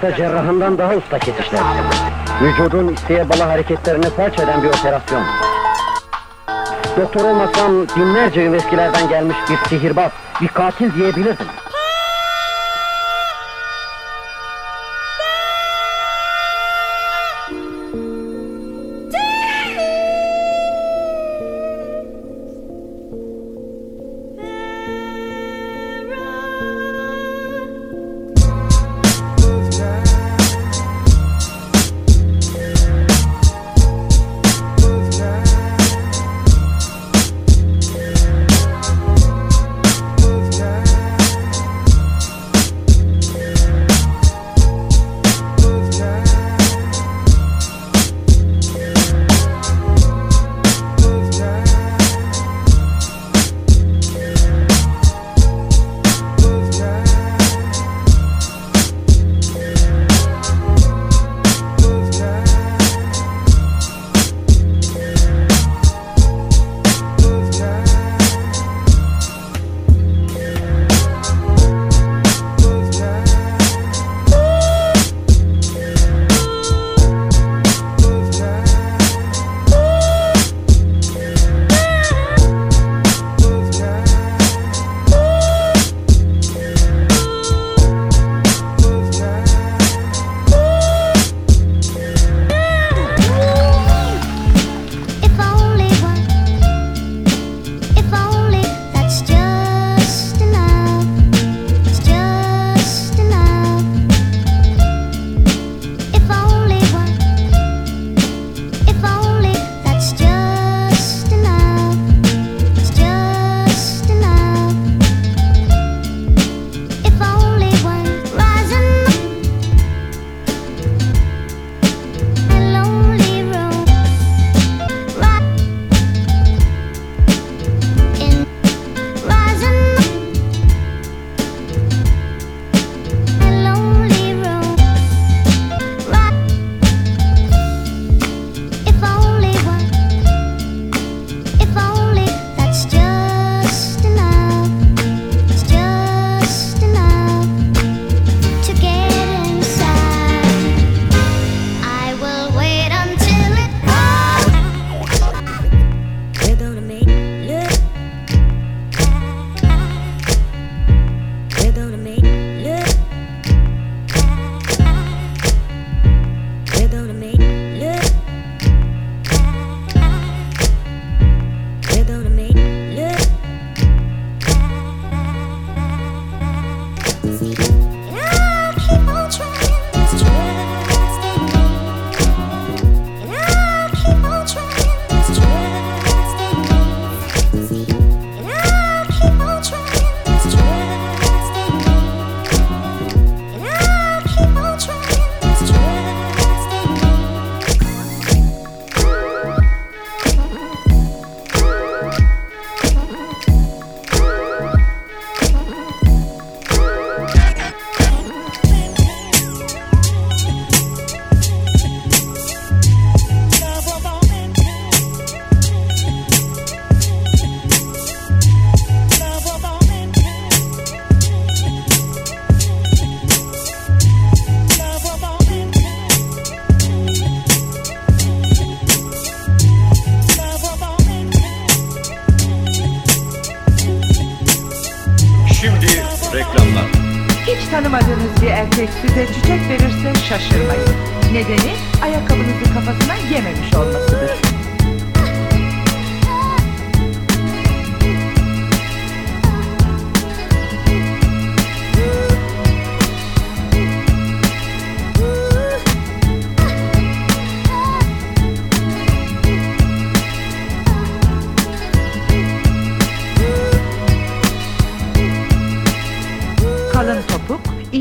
usta cerrahından daha usta kesişler. Vücudun isteğe bağlı hareketlerini felç eden bir operasyon. Doktor olmasam binlerce üveskilerden gelmiş bir sihirbaz, bir katil diyebilirdim.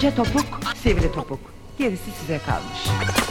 ince topuk, sivri topuk. Gerisi size kalmış.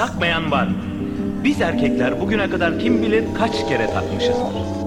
takmayan var. Biz erkekler bugüne kadar kim bilir kaç kere takmışızdır.